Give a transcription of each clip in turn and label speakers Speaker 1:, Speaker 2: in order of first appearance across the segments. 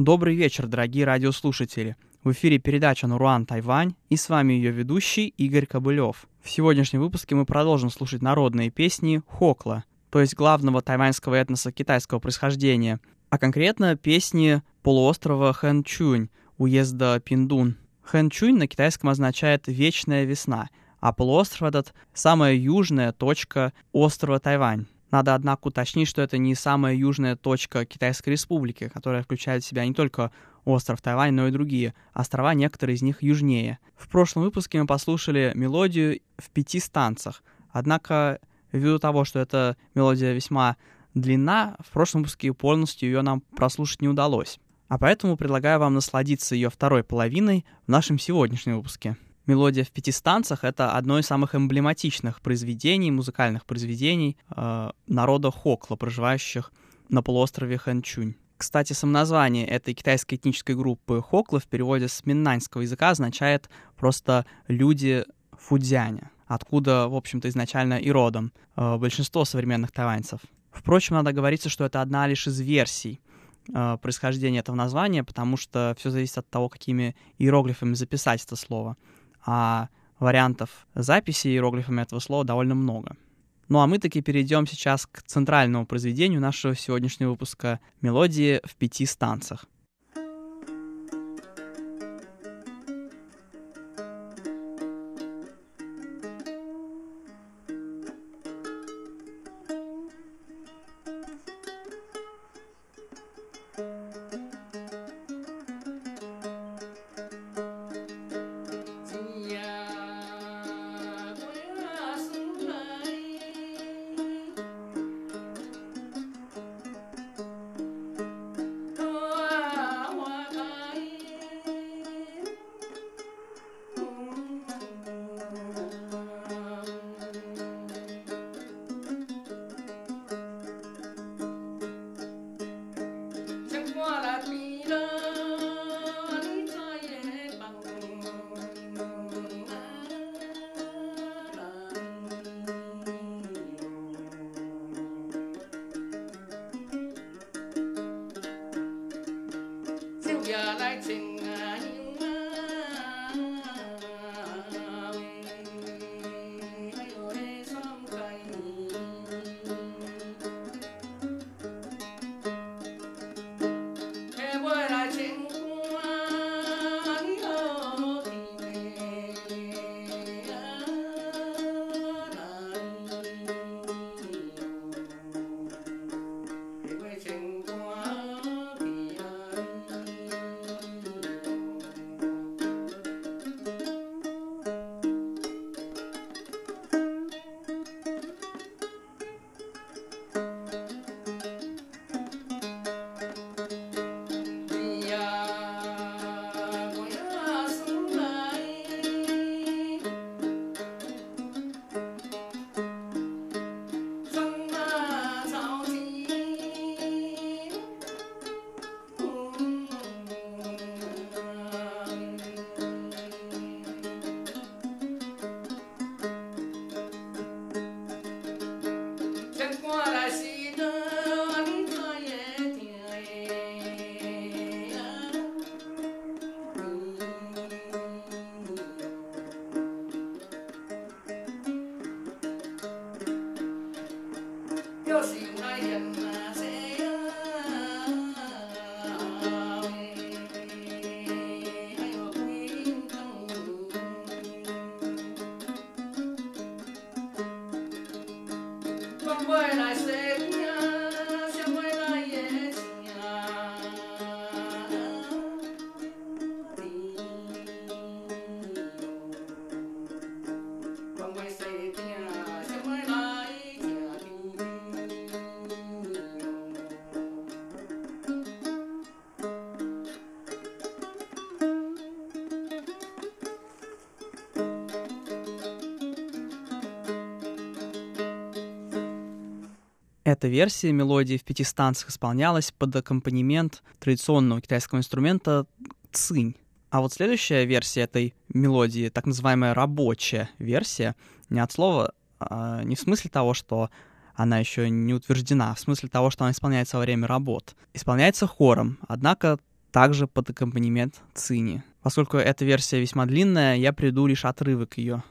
Speaker 1: Добрый вечер, дорогие радиослушатели. В эфире передача «Наруан Тайвань» и с вами ее ведущий Игорь Кобылев. В сегодняшнем выпуске мы продолжим слушать народные песни Хокла, то есть главного тайваньского этноса китайского происхождения, а конкретно песни полуострова Хэнчунь, уезда Пиндун. Хэнчунь на китайском означает «вечная весна», а полуостров этот — самая южная точка острова Тайвань. Надо, однако, уточнить, что это не самая южная точка Китайской Республики, которая включает в себя не только остров Тайвань, но и другие острова, некоторые из них южнее. В прошлом выпуске мы послушали мелодию в пяти станцах. Однако, ввиду того, что эта мелодия весьма длинна, в прошлом выпуске полностью ее нам прослушать не удалось. А поэтому предлагаю вам насладиться ее второй половиной в нашем сегодняшнем выпуске. Мелодия в пяти станцах — это одно из самых эмблематичных произведений, музыкальных произведений э, народа Хокла, проживающих на полуострове Ханчунь. Кстати, самоназвание этой китайской этнической группы Хокла в переводе с миннаньского языка означает просто «люди Фудзяня», откуда, в общем-то, изначально и родом э, большинство современных тайваньцев. Впрочем, надо говориться, что это одна лишь из версий э, происхождения этого названия, потому что все зависит от того, какими иероглифами записать это слово а вариантов записи иероглифами этого слова довольно много. Ну а мы таки перейдем сейчас к центральному произведению нашего сегодняшнего выпуска «Мелодии в пяти we. 就是用那一点。Эта версия мелодии в пяти станциях исполнялась под аккомпанемент традиционного китайского инструмента цинь. А вот следующая версия этой мелодии, так называемая рабочая версия, не от слова, а не в смысле того, что она еще не утверждена, а в смысле того, что она исполняется во время работ. Исполняется хором, однако
Speaker 2: также под аккомпанемент цини. Поскольку эта версия весьма длинная, я приду лишь отрывок ее.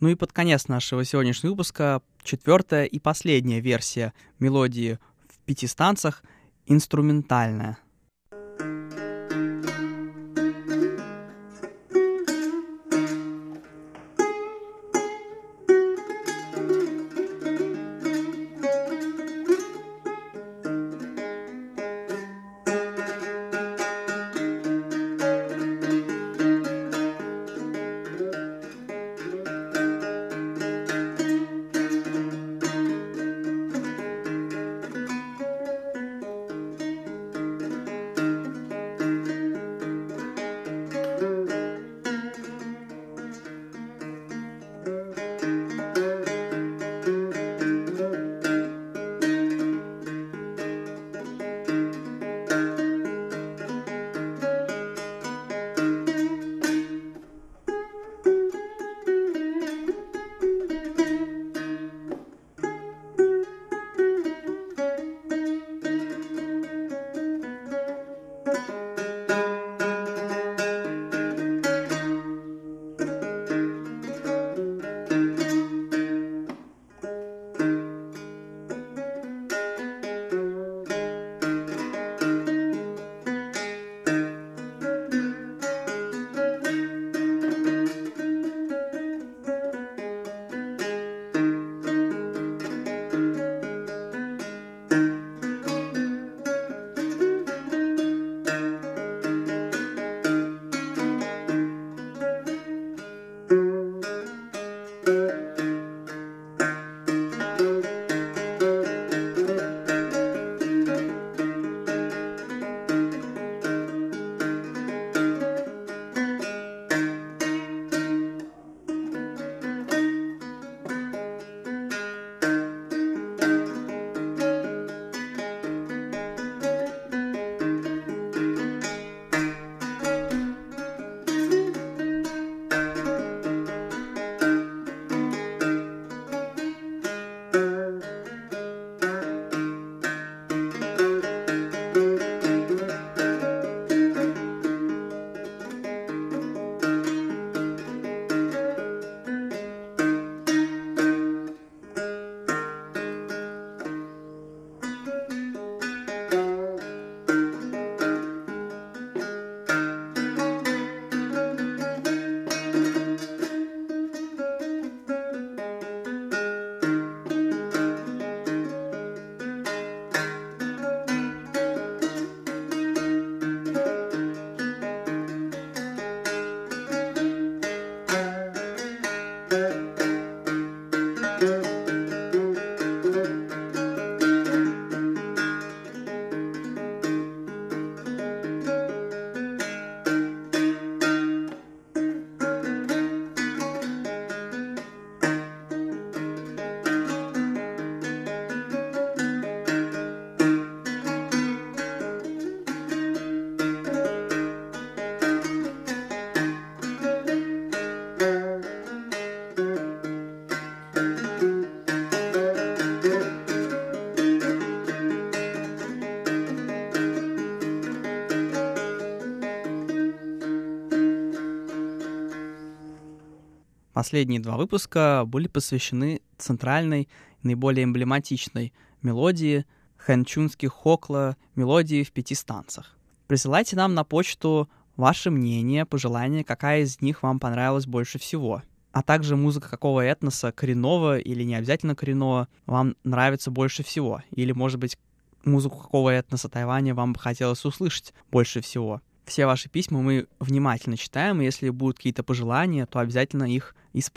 Speaker 1: Ну и под конец нашего сегодняшнего выпуска четвертая и последняя версия мелодии в пяти станцах — инструментальная — Последние два выпуска были посвящены центральной, наиболее эмблематичной мелодии хэнчунских хокла, мелодии в пяти станцах. Присылайте нам на почту ваше мнение, пожелания, какая из них вам понравилась больше всего. А также музыка какого этноса, коренного или не обязательно коренного, вам нравится больше всего. Или, может быть, музыку какого этноса Тайваня вам бы хотелось услышать больше всего. Все ваши письма мы внимательно читаем, и если будут какие-то пожелания, то обязательно их исполним.